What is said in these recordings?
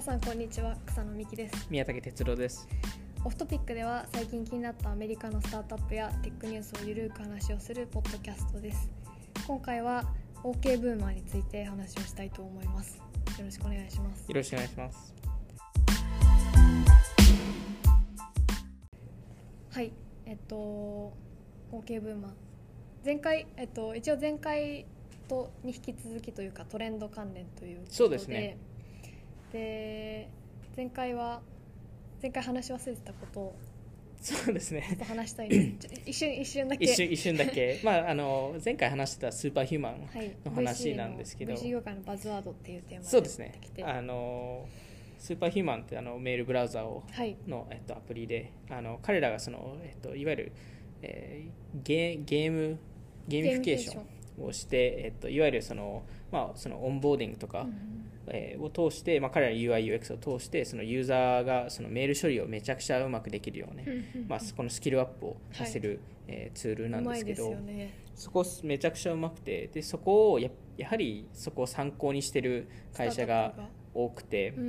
皆さんこんにちは草野美希です。宮武哲郎です。オフトピックでは最近気になったアメリカのスタートアップやテックニュースをゆるく話をするポッドキャストです。今回は OK ブーマーについて話をしたいと思います。よろしくお願いします。よろしくお願いします。はいえっと OK ブーマー。前回えっと一応前回とに引き続きというかトレンド関連ということで。そうですねで前回は前回話し忘れてたことをそうですちょっねと話したい 一瞬一瞬だけ。一瞬一瞬だけ。まああの前回話してたスーパーヒューマンはい、の話なんですけど。VC 業界のバズワードっていうテーマそうですね。あのスーパーヒューマンってあのメールブラウザをはい。の、えっと、アプリであの彼らがその、えっと、いわゆる、えーゲゲーム gamification をして、えっと、いわゆるその,、まあ、その onboarding とか、うんえーを通して、まあ、彼らの UIUX を通してそのユーザーがそのメール処理をめちゃくちゃうまくできるようね、うんまあ、このスキルアップをさせる、えーツールなんですけどね。そこめちゃくちゃうまくてでそこをややはりそこを参考にしてる会社が多くてあ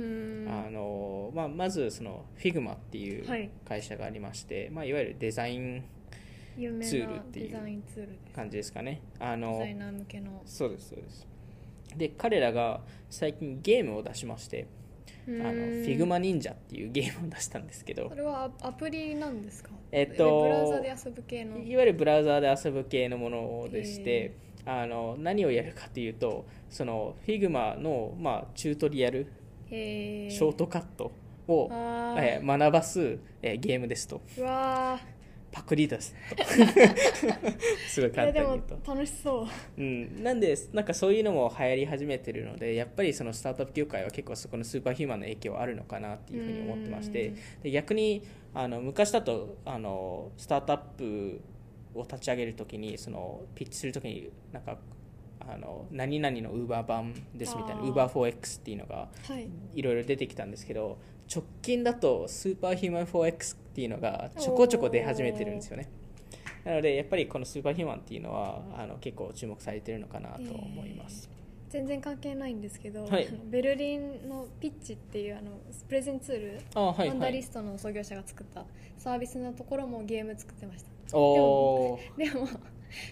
の、まあ、まずその Figma っていうはい。会社がありまして、いまあ、いわゆるデザインツールなっていう感じですかね。あのデザイナー向けの。そうですそうですで彼らが最近ゲームを出しましてあのうーん。Figma Ninja っていうゲームを出したんですけど。それはアアプリなんですか？えっとブラウザで遊ぶ系の？いわゆるブラウザーで遊ぶ系のものでして、あの何をやるかというとその Figma の、まあ、チュートリアル、ショートカットを、えー学ばす、えーゲームですと。うわパクリです。とすごい簡単に言うと、楽しそう。うん、なんでなんかそういうのも流行り始めてるのでやっぱりそのスタートアップ業界は結構そこのスーパーヒューマンの影響はあるのかなっていうふうに思ってまして。うん。で逆にあの昔だとあのスタートアップを立ち上げるときにそのピッチするときになんかあの何々のウーバー版ですみたいなウーバー 4X っていうのがはい。いろいろ出てきたんですけど直近だとスーパーヒューマン 4X っていうのがちょこちょこ出始めてるんですよね。なのでやっぱりこのスーパーヒューマンっていうのはあの結構注目されてるのかなと思います、全然関係ないんですけど、はい。ベルリンのピッチっていうあのプレゼンツール、あはいはい。ワンダリストの創業者が作ったサービスのところもゲーム作ってました。おー。でも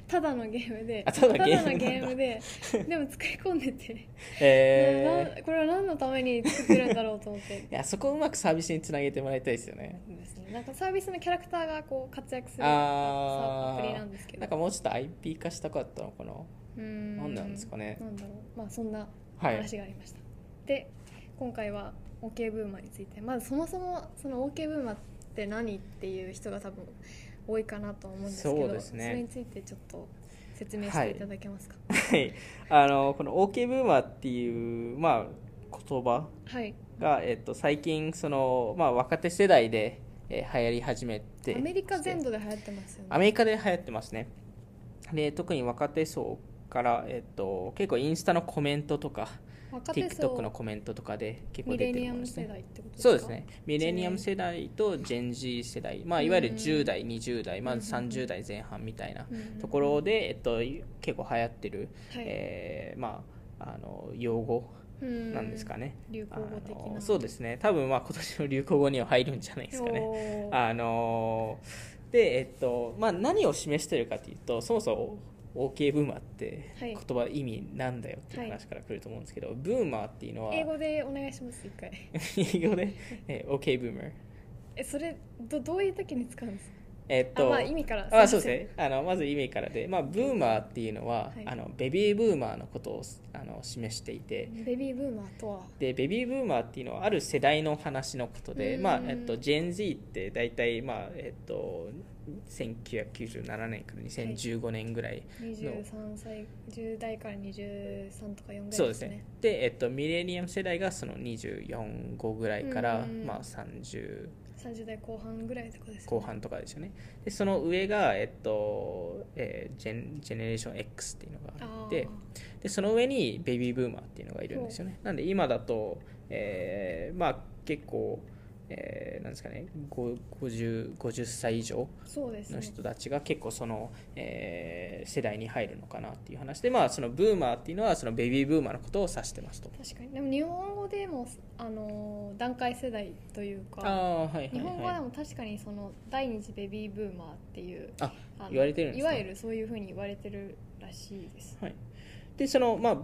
ただのゲームであただのゲームで でも作り込んでて、えなこれは何のために作ってるんだろうと思って。ー、いやそこをうまくサービスにつなげてもらいたいですよね。ですね。なんかサービスのキャラクターがこう活躍するあアプリなんですけど。なんかもうちょっと IP 化したかったのかな。うーん。なんなんですかね。なんだろう。まあそんなはい。話がありました、で今回は OK ブーマーについて。まずそもそもその OK ブーマーって何っていう人が多分多いかなと思うんですけどそうですね。れについてちょっと説明していただけますか？はい。あのこの OK ブーマーっていう、まあ、言葉はい、が、えっと、最近その、まあ、若手世代で、えー流行り始めて。アメリカ全土で流行ってますよね。アメリカで流行ってますね。で特に若手層から、えっと、結構インスタのコメントとか TikTok の層コメントとかで結構出てるものですね。そうですね。ミレニアム世代とジェン Z 世代、まあ、いわゆるうん10代20代まずうん30代前半みたいなうんところで、えっと、結構流行ってる、はい。えーまあ、あの用語うんなんですかね、流行語的な。そうですね。多分まあ今年の流行語には入るんじゃないですかね。あのでえっとまあ何を示してるかというとそもそも OK ブーマーってはい。言葉意味なんだよっていう話から来ると思うんですけど、ブーマーっていうのは英語でお願いします一回。英語で、えー OK ブーマーえそれどどういう時に使うんですか？えっとあまあ意味からあすいうですね。あのまず意味からで、まあ、ブーマーっていうのは、はい。あのベビーブーマーのことをあの示していてベビーブーマーとは？でベビーブーマーっていうのはある世代の話のことで、うん。まあえっと、ジェン Z って大体、まあえっと、1997年から2015年ぐらいの、23歳10代から23とか4ぐらいですね。そうですね。で、えっと、ミレニアム世代がその24、5ぐらいから、うんまあ、30 30代後半ぐらいとかですよね。後半とかですよね。でその上が、えっとえージェンジェネレーション X っていうのがあってでその上にベビーブーマーっていうのがいるんですよね。なんで今だと、えーまあ結構えーなんですかねご 50, 50歳以上の人たちが結構その、えー世代に入るのかなっていう話でまあそのブーマーっていうのはそのベビーブーマーのことを指してますと。確かに。でも日本語でもあの段階世代というかああはいはい日本語はい。でも確かにその第二次ベビーブーマーっていうあ言われてるいわゆるそういうふうに言われてるらしいです。はい、でそのまあ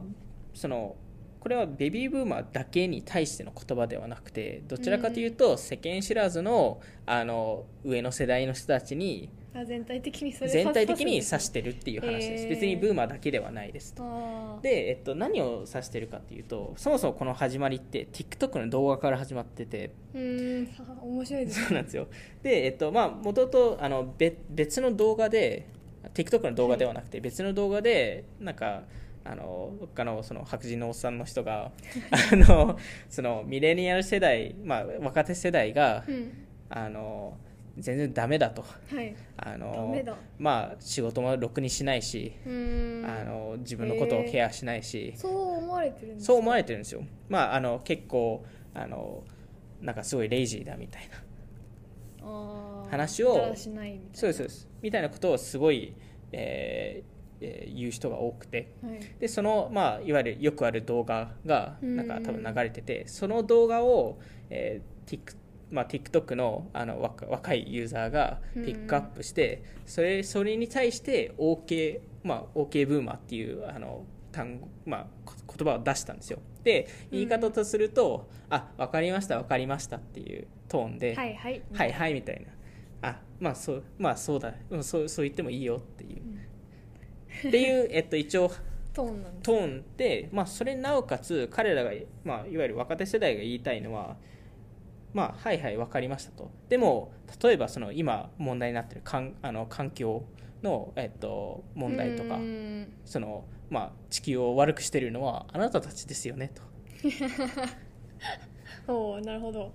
そのこれはベビーブーマーだけに対しての言葉ではなくてどちらかというと世間知らずのあの上の世代の人たちにあ全体的にそれ全体的に指指してるっていう話です、別にブーマーだけではないですと。で、えっと、何を指してるかっていうとそもそもこの始まりって TikTok の動画から始まってて。うーんあ面白いですそうなんですよ。でえっとまあもともとあの別別の動画で TikTok の動画ではなくて別の動画でなんかあの他のその白人のおっさんの人が あのそのミレニアル世代、まあ、若手世代がうん。あの全然ダメだと。はい。あダのまあ仕事もろくにしないし、あの自分のことをケアしないし、そう思われてるんですか？そう思われてるんですよ、まあ、あの結構あのなんかすごいレイジーだみたいな。話をそうですそうです。みたいなことをすごい、えーえー言う人が多くて。はい。でその、まあ、いわゆるよくある動画がうん。なんか多分流れててその動画を、えー Tik まあ、TikTok のあの若若いユーザーがピックアップしてそれそれに対して OK、まあ、OK ブーマーっていうあの単語、まあ、こ言葉を出したんですよ。で言い方とすると「あ分かりました分かりました」っていうトーンではいはい。はいはいみたいな。あまあそうまあそうだ、うん、そうそう言ってもいいよっていう、っていう、えっと、一応トーンなんトーンで、まあ、それになおかつ彼らが、まあ、いわゆる若手世代が言いたいのはまあはいはい分かりましたと。でも例えばその今問題になっているかんあの環境の、えっと、問題とかその、まあ、地球を悪くしているのはあなたたちですよねと。おーなるほど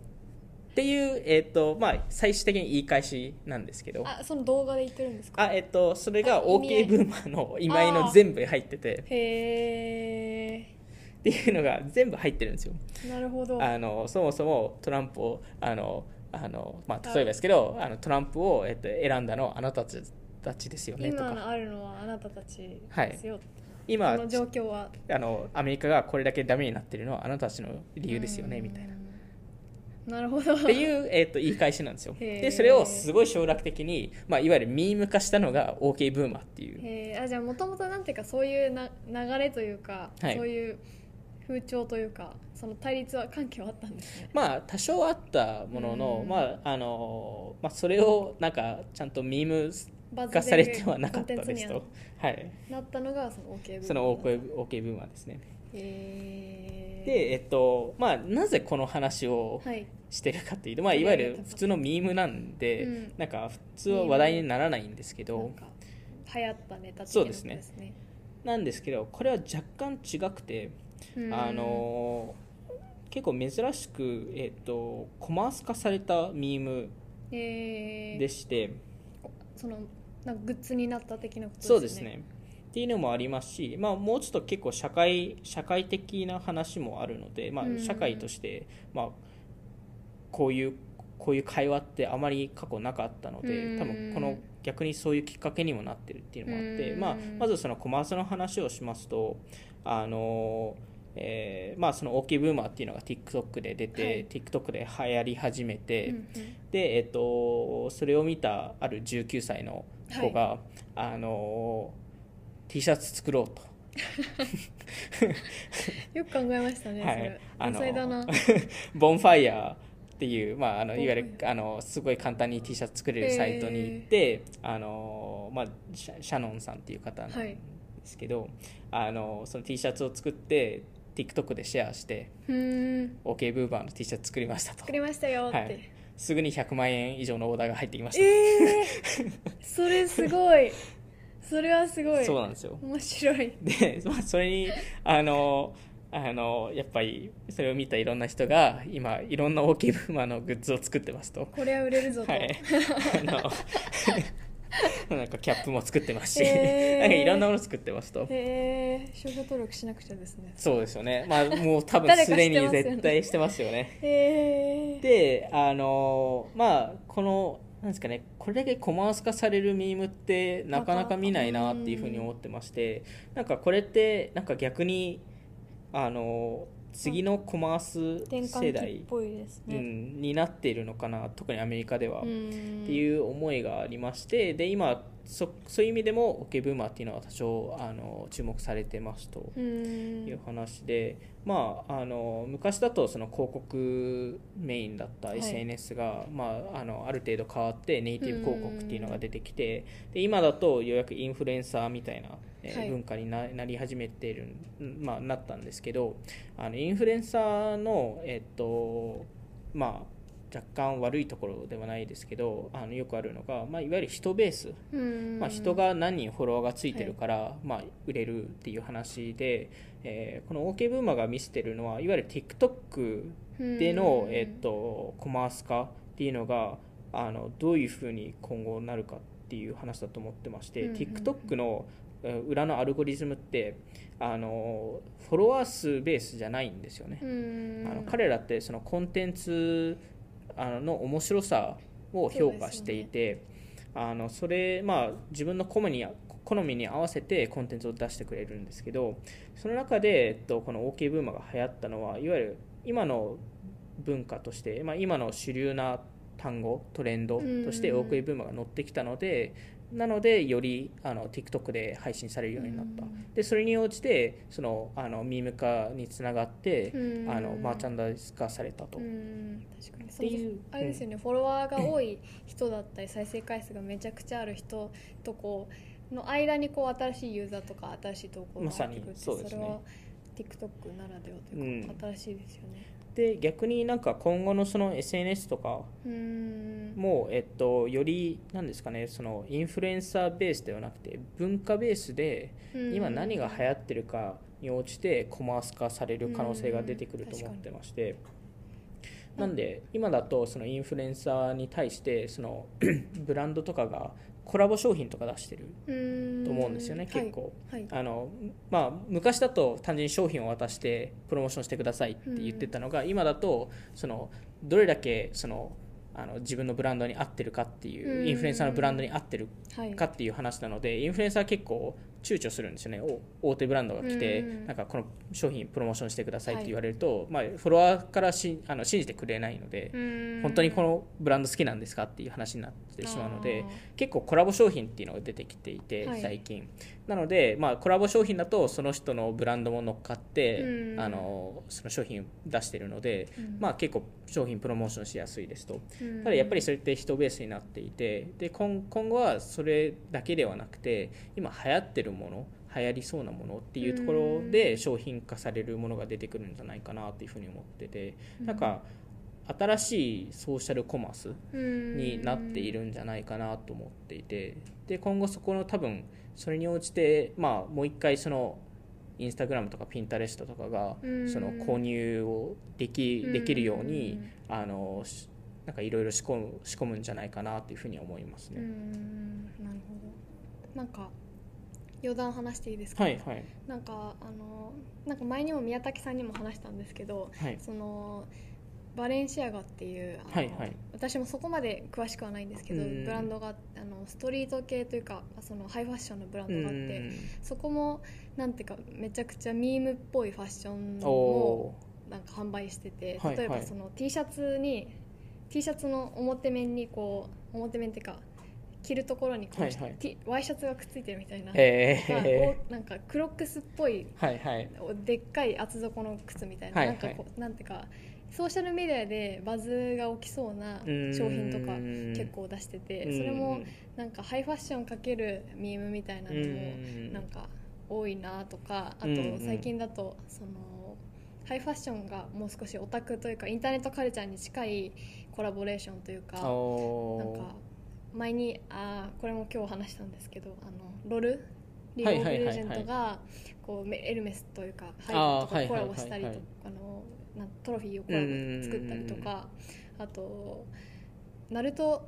っていう、えっとまあ、最終的に言い返しなんですけど。あその動画で言ってるんですか？あえっとそれが OK ブーマーの今合い。の全部入ってて。へえっていうのが全部入ってるんですよ。なるほど。あのそもそもトランプをあのあの、まあ、例えばですけどあのトランプを、えっと、選んだのはあなたたちですよねと今のかあるのはあなたたちですよ、今この状況は。あのアメリカがこれだけダメになってるのはあなたたちの理由ですよねみたいな。ななるほど。っていう、えっと言い返しなんですよ。でそれをすごい省略的に、まあ、いわゆるミーム化したのが OK ブーマーっていう。あじゃあもともとなんていうかそういうな流れというか、はい。そういう風潮というかその対立は関係はあったんですね。まあ多少あったものの、うん。まああのまあ、それをなんかちゃんとミーム化されてはなかったですと、はい、なったのがその OK 部その OK, OK ブーマーですね。へーで、えっとまあ、なぜこの話をはい。してるかというと、まあ、いわゆる普通のミームなんで、うん。なんか普通は話題にならないんですけど流行ったネタ的なそうですね。ですね。なんですけどこれは若干違くて、うん。あの結構珍しく、えっと、コマース化されたミームえー。でして、そのなんかグッズになった的なことですね。そうですねっていうのもありますし、まあ、もうちょっと結構社会社会的な話もあるので、まあうん、社会として、まあ、こういうこういう会話ってあまり過去なかったのでうん。多分この逆にそういうきっかけにもなってるっていうのもあって、うん。まあ、まずそのコマースの話をしますとあのえーまあ、その OK ブーマーっていうのが TikTok で出て、はい。TikTok で流行り始めて、うんうん。で、えっと、それを見たある19歳の子が、あの T シャツ作ろうと。よく考えましたね、はい。それあのボン ファイヤーっていう、まあ、あのいわゆるあのすごい簡単に T シャツ作れるサイトに行って、あのまあ、シャノンさんっていう方なんですけど、あのその T シャツを作って TikTok でシェアして OK ブーバーの T シャツ作りましたと。作りましたよって、はい。すぐに100万円以上のオーダーが入ってきました、えー、それすごいそれはすごい。そうなんですよ。面白い。で、まあ、それにあのあのやっぱりそれを見たいろんな人が今いろんな OK ブーマーのグッズを作ってますと。これは売れるぞと、はい、あの なんかキャップも作ってますし、へー。なんかいろんなもの作ってますと。へえ商標登録しなくちゃですね。そうですよね。まあもう多分すでにしてますよね。絶対してますよね。へえであのまあこのなんですかねこれだけコマース化されるミームってなかなか見ないなっていうふうに思ってましてなんかこれってなんか逆にあの次のコマース転世代、うね、ん、になっているのかな特にアメリカでは、うん。っていう思いがありましてで今そそういう意味でもオケブーマーっていうのは多少あの注目されてますと。うん。いう話で、まあ、あの昔だとその広告メインだったはい。SNS が、まあ、あのある程度変わってネイティブ広告っていうのが出てきてで今だとようやくインフルエンサーみたいな、えーはい。文化にななり始めている、まあ、なったんですけどあのインフルエンサーの、えっとまあ、若干悪いところではないですけどあのよくあるのが、まあ、いわゆる人ベース。うん。まあ、人が何人フォロワーがついてるから、まあ、売れるっていう話で、えーこの OK ブーマーが見せてるのはいわゆる TikTok での、うん。えっとコマース化っていうのがあのどういうふうに今後なるかっていう話だと思ってまして、TikTok のえー裏のアルゴリズムってあのフォロワー数ベースじゃないんですよね。うん。あの彼らってそのコンテンツあのの面白さを評価していてあのそれまあ自分の好みに好みに合わせてコンテンツを出してくれるんですけどその中で、えっと、この OK ブーマーが流行ったのはいわゆる今の文化として、まあ、今の主流な単語トレンドとしてうん。OK ブーマーが乗ってきたのでなのでよりあの TikTok で配信されるようになった。うん。でそれに応じてそのあのミーム化につながってうん。あのマーチャンダイズ化されたと、うん。確かに。っていう。あれですよね、フォロワーが多い人だったり再生回数がめちゃくちゃある人とこうの間にこう新しいユーザーとか新しい投稿が入ってくるってそうですね。れは TikTok ならではというか、新しいですよねで逆になんか今後のその SNS とかうん。も、えっと、よりなんですかねそのインフルエンサーベースではなくて文化ベースでうん。今何が流行ってるかに応じてコマース化される可能性が出てくると思ってまして。なんで今だとそのインフルエンサーに対してその ブランドとかがコラボ商品とか出してるうん。と思うんですよね結構。はい、はいあのまあ、昔だと単純に商品を渡してプロモーションしてくださいって言ってたのが、今だとそのどれだけそのあの自分のブランドに合ってるかっていう、うん。インフルエンサーのブランドに合ってるはい。かっていう話なのでインフルエンサーは結構躊躇するんですよね。お大手ブランドが来て、うんなんかこの商品プロモーションしてくださいって言われると、まあ、フォロワーからしあの信じてくれないので、うん。本当にこのブランド好きなんですかっていう話になってしまうのであ結構コラボ商品っていうのが出てきていて、はい最近なので、まあ、コラボ商品だとその人のブランドも乗っかって、うん。あのその商品を出しているので、うん。まあ、結構商品プロモーションしやすいですと。ーただやっぱりそれって人ベースになっていてで今今後はそれだけではなくて今流行ってるもの流行りそうなものっていうところで商品化されるものが出てくるんじゃないかなというふうに思っててなんか新しいソーシャルコマースになっているんじゃないかなと思っていてで今後そこの多分それに応じて、まあ、もう一回そのインスタグラムとかピンタレストとかがうん。その購入をできできるようにうんあのしなんかいろいろ仕込む仕込むんじゃないかなというふうに思いますうね。ん。なるほど。なんか余談話していいですか、はいはい。なんかあのなんか前にも宮武さんにも話したんですけどはい。そのバレンシアガっていうはいはい。私もそこまで詳しくはないんですけどうん。ブランドがあのストリート系というかそのハイファッションのブランドがあってうん。そこもなんていうかめちゃくちゃミームっぽいファッションおをー。なんか販売しててはいはい。例えばその T シャツに T シャツの表面にこう表面っていうか着るところにこう、はいはい。T ワイシャツがくっついてるみたいな、えおなんかクロックスっぽいー、はいはい。でっかい厚底の靴みたいな,、はい。なんかこうなんていうかソーシャルメディアでバズが起きそうなうん。商品とか結構出しててそれもなんかハイファッションかけるミームみたいなのもうん。なんか多いなとかあと最近だとそのハイファッションがもう少しオタクというかインターネットカルチャーに近いコラボレーションというかなんか前にあーこれも今日話したんですけどあのロル？リーグ・オブ・レジェンドがこうメエルメスというかハイとかコラボしたりとはいはいあのなトロフィーをコラボ作ったりとかあとナルト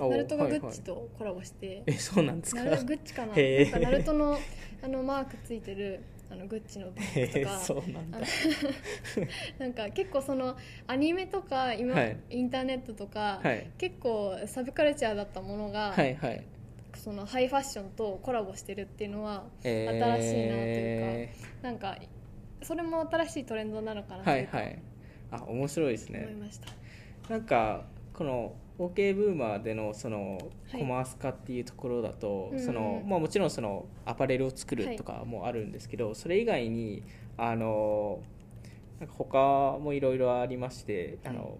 おナルトがグはいはい。ッチとコラボして、えそうなんですか？グッチかな。なんかナルトのあのマークついてるあのグッチのバッグとか。そうなんだ。なんか結構そのアニメとか今、はい。インターネットとか、はい。結構サブカルチャーだったものが、はいはい。そのハイファッションとコラボしてるっていうのはえー。新しいなというなんかそれも新しいトレンドなのかなはいはい。あ面白いですね。思いました、なんかこの OK ブーマーでのそのはい。コマース化っていうところだと、うんそのまあ、もちろんそのアパレルを作るとかもあるんですけど、それ以外にあのなんか他もいろいろありまして、あの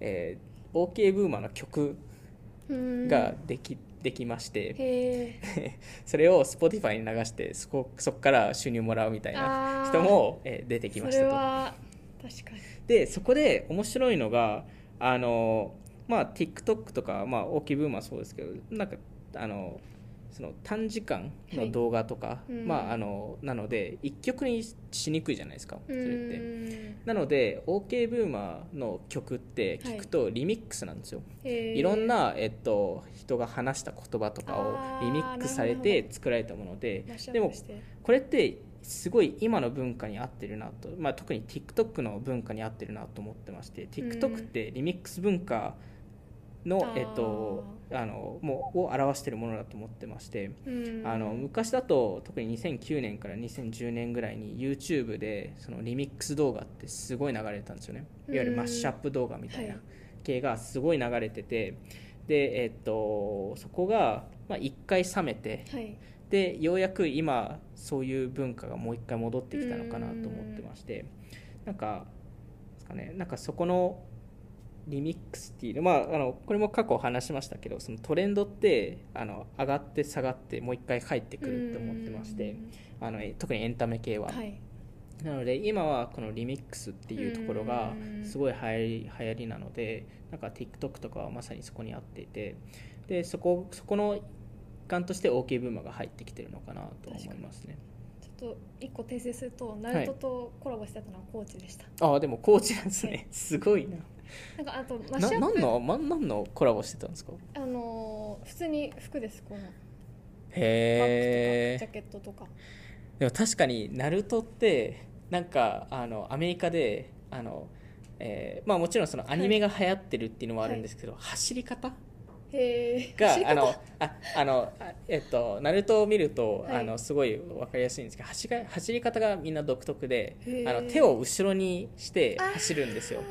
えー OK ブーマーの曲うん。ができ,、できまして。へえ それを Spotify に流してそこそこから収入もらうみたいな人も、えー出てきましそたと。確かに。でそこで面白いのがあの、まあ、TikTok とか、まあ、大きいブームはそうですけどなんかあのその短時間の動画とか、うん。まあ、あのなので一曲にしにくいじゃないですかそれって。うんなので OK ブーマーの曲って聞くとリミックスなんですよ、へー。いろんな、えっと、人が話した言葉とかをリミックスされて作られたものででもこれってすごい今の文化に合ってるなと、まあ、特に TikTok の文化に合ってるなと思ってまして TikTok ってリミックス文化の、あー。えっと、あのもうを表しているものだと思ってまして、うん。あの昔だと特に2009年から2010年ぐらいに YouTube でそのリミックス動画ってすごい流れてたんですよね。いわゆるマッシュアップ動画みたいなはい。系がすごい流れててで、えっと、そこが、まあ、1回冷めてはい。でようやく今そういう文化がもう一回戻ってきたのかなと思ってましてなんかですかねなんかそこのリミックスっていうまああのこれも過去話しましたけどそのトレンドってあの上がって下がってもう一回帰ってくるって思ってましてあのえ特にエンタメ系は、はい。なので今はこのリミックスっていうところがうんすごい流行り流行りなのでなんか TikTok とかはまさにそこに合っていてでそこそこの一環として OK ブーマーが入ってきてるのかなと思いますね。ちょっと一個訂正するとナルトとコラボしてたのはコーチでした、ああでもコーチなんですね、はいすごいななんかあとマッなシュアップ何のま何のコラボしてたんですか？あのー普通に服ですこの。へえジャケットとか。でも確かにナルトってなんかあのアメリカであの、えーまあ、もちろんそのアニメが流行ってるっていうのもあるんですけど、走り方？へえがあのああのあえっとナルトを見ると、はい。あのすごい分かりやすいんですけど走が走り方がみんな独特であの手を後ろにして走るんですよ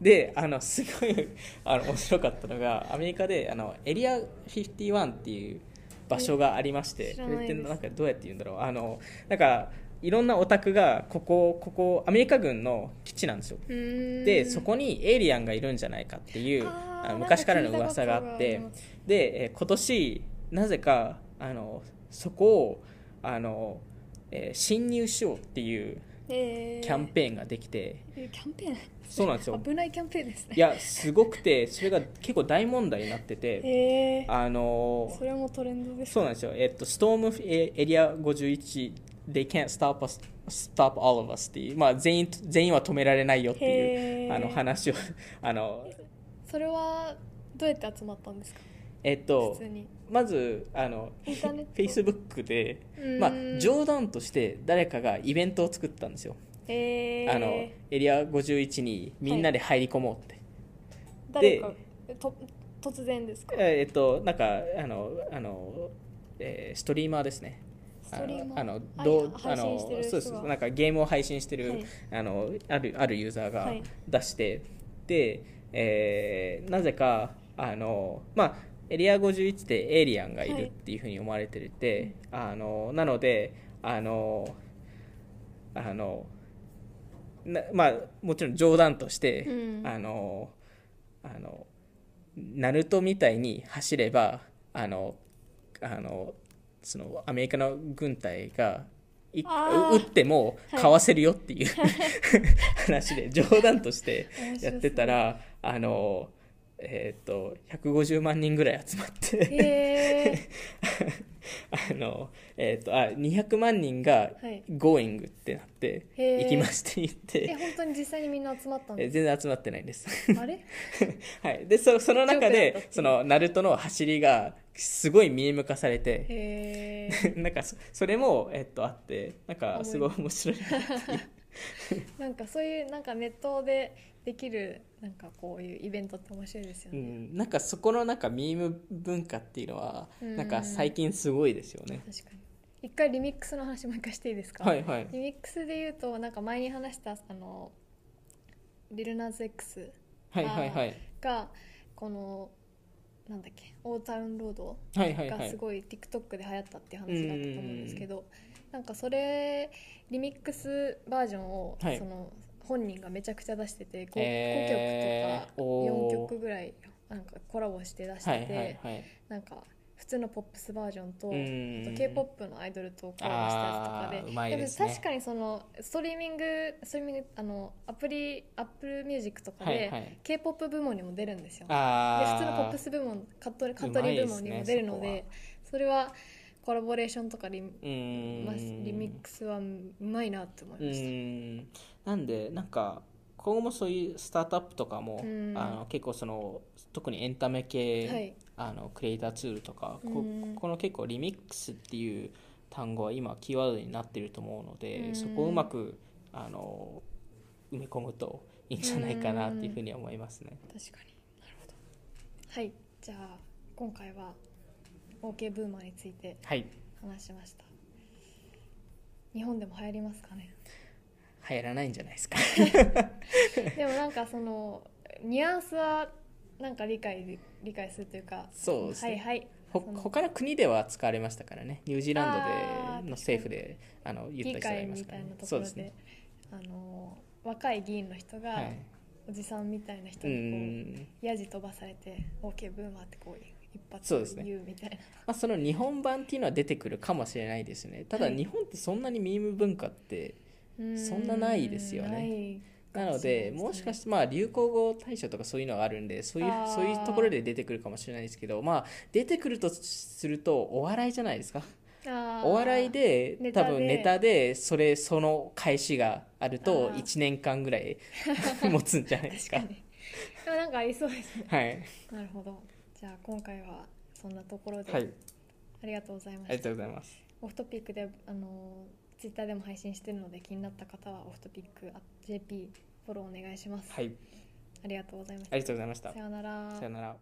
であのすごい あの面白かったのがアメリカであのエリア51っていう場所がありましてなんかどうやって言うんだろう。あのなんかいろんなオタクがここここアメリカ軍の基地なんですよ。ででそこにエイリアンがいるんじゃないかっていう昔からの噂があってで、えー今年なぜかあのそこをあの、えー侵入しようっていうキャンペーンができて、えーキャンペーン？そうなんですよ。危ないキャンペーンですね。いやすごくてそれが結構大問題になってて、へえあのそれもトレンドですそうなんですよ、えっと、ストームエエリア51 They can't stop us stop all of us っていう、まあ、全員全員は止められないよっていうあの話をあのそれはどうやって集まったんですか？えっとまずあのインターネット。Facebook でまあ、冗談として誰かがイベントを作ったんですよ、へえあのエリア51にみんなで入り込もうって、誰かと突然ですか？えっとなんかあのあの、えーストリーマーですね。あのあどう配あのそうです。がなんかゲームを配信してる、はい。あのあるあるユーザーがはい。出して、で、えーなぜかあのまあエリア51ってエイリアンがいるっていうふうに思われてるって、あのなのであのあのなまあもちろん冗談として、うん。あのあのナルトみたいに走ればあのあのそのアメリカの軍隊がいあー。撃ってもはい。かわせるよっていう、話で冗談としてやってたらあのえーっと150万人ぐらい集まって。あの、えっ、と、あ、200万人がはい。Going ってなって、へー。行きまして言っえて、本当に実際にみんな集まったんえです全然集まってないんです。あれ？はい。で、そその中でその、ナルトの走りが、すごいミーム化されて、なんかそ、それも、えっと、あって、なんか、すごい面白いなっていう。なんかそういうなんかネットでできるなんかこういうイベントって面白いですよね、うん、なんかそこのなんかミーム文化っていうのは、うんなんか最近すごいですよね。確かに一回リミックスの話もう一回していいですか、はいはい。リミックスで言うとなんか前に話したあのリルナーズ X はいはいはい。がこのなんだっけオータウンロードはいはいはい。がすごい TikTok で流行ったっていう話だったと思うんですけど、なんかそれリミックスバージョンを、はいその本人がめちゃくちゃ出してて 5, えー。おー曲とか4曲ぐらいなんかコラボして出してて、はいはいはい。なんか普通のポップスバージョンと、うん。あと K-POP のアイドルとコラボしたやつとかでね。も確かにそのストリーミングストリーミングあのアプリ Apple Music とかで、はいはい。K-POP 部門にも出るんですよ。であ普通のポップス部門カントカントリー部門にも出るのでうまいでそれはコラボレーションとかリ,、まあリミックスはうまいなって思いうました、なんでなんか今後もそういうスタートアップとかも、うん。あの結構その特にエンタメ系、はい。あのクリエイターツールとか、こうん。この結構リミックスっていう単語は今キーワードになってると思うので、うん。そこをうまくあの埋め込むといいんじゃないかなっていうふうに思いますね。確かに。なるほど。はい。じゃあ今回は OK ブーマーについてはい。話しました。日本でも流行りますかね？流行らないんじゃないですか。でもなんかそのニュアンスはなんか理解理解するというかそうですね。はいはい。ほ他の国では使われましたからね。ニュージーランドでの政府であの言った人がいますから、みたいなところでそうですね。あの若い議員の人が、はい。おじさんみたいな人うにこんうヤジ飛ばされて OK ブーマーってこう一発そうですね。言うみたいな、まあ、その日本版っていうのは出てくるかもしれないですね。ただはい。日本ってそんなにミーム文化ってそんなないですよね。なのでもしかしててまあ流行語大賞とかそういうのがあるんでそういうそういうところで出てくるかもしれないですけどまあ出てくるとするとお笑いじゃないですか。お笑いで多分ネタでそれその返しがあるとあー。1年間ぐらい 持つんじゃないですか。確かに。でもなんかありそうですね。はい。なるほど。じゃあ今回はそんなところで、はい。ありがとうございまありがしたとうございます。オフトピックであのツイッターでも配信してるので気になった方はオフトピック JP フォローお願いします、はい。ありがとうございました。ありがとうございました。さようなら。さよなら